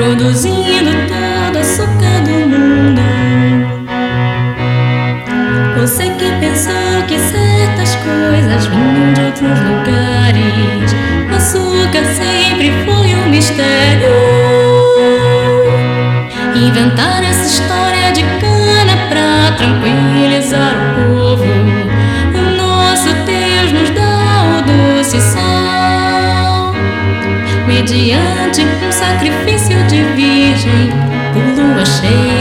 produzindo todo o açúcar do mundo. Você que pensou que certas coisas vinham de outros lugares, o açúcar sempre foi um mistério. Inventar essa história de cana pra tranquilizar o diante um sacrifício de virgem por lua cheia.